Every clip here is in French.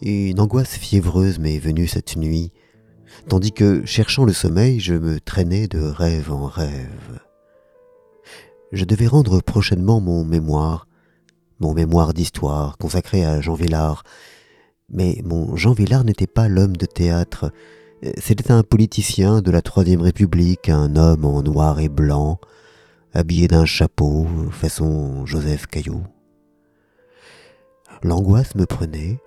Une angoisse fiévreuse m'est venue cette nuit, tandis que, cherchant le sommeil, je me traînais de rêve en rêve. Je devais rendre prochainement mon mémoire, mon mémoire d'histoire consacré à Jean Villard, mais mon Jean Villard n'était pas l'homme de théâtre, c'était un politicien de la Troisième République, un homme en noir et blanc, habillé d'un chapeau, façon Joseph Caillou. L'angoisse me prenait,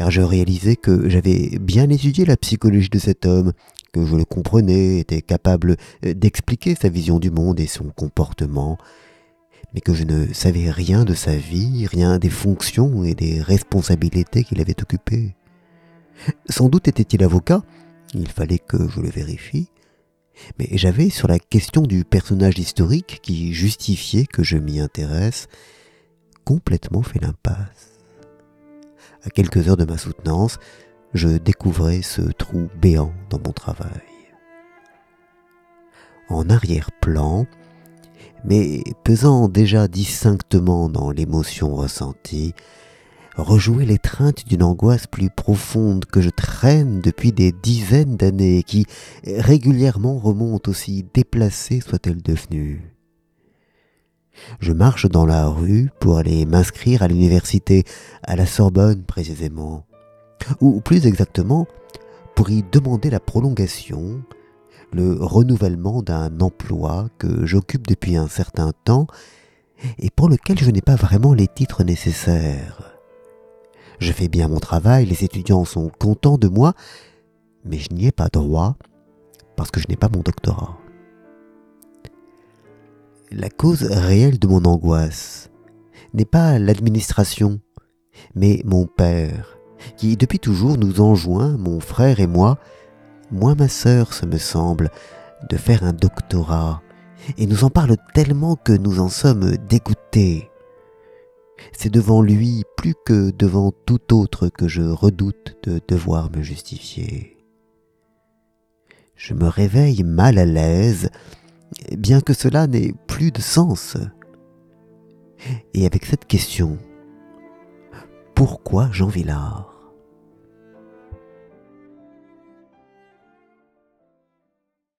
car je réalisais que j'avais bien étudié la psychologie de cet homme, que je le comprenais, était capable d'expliquer sa vision du monde et son comportement, mais que je ne savais rien de sa vie, rien des fonctions et des responsabilités qu'il avait occupées. Sans doute était-il avocat, il fallait que je le vérifie, mais j'avais sur la question du personnage historique qui justifiait que je m'y intéresse complètement fait l'impasse. À quelques heures de ma soutenance, je découvrais ce trou béant dans mon travail. En arrière-plan, mais pesant déjà distinctement dans l'émotion ressentie, rejouer l'étreinte d'une angoisse plus profonde que je traîne depuis des dizaines d'années et qui régulièrement remonte aussi déplacée soit-elle devenue. Je marche dans la rue pour aller m'inscrire à l'université, à la Sorbonne précisément, ou plus exactement pour y demander la prolongation, le renouvellement d'un emploi que j'occupe depuis un certain temps et pour lequel je n'ai pas vraiment les titres nécessaires. Je fais bien mon travail, les étudiants sont contents de moi, mais je n'y ai pas droit parce que je n'ai pas mon doctorat. La cause réelle de mon angoisse n'est pas l'administration, mais mon père, qui depuis toujours nous enjoint, mon frère et moi, moi ma sœur, ce me semble, de faire un doctorat, et nous en parle tellement que nous en sommes dégoûtés c'est devant lui plus que devant tout autre que je redoute de devoir me justifier. Je me réveille mal à l'aise, bien que cela n'ait de sens. Et avec cette question, pourquoi Jean Villard?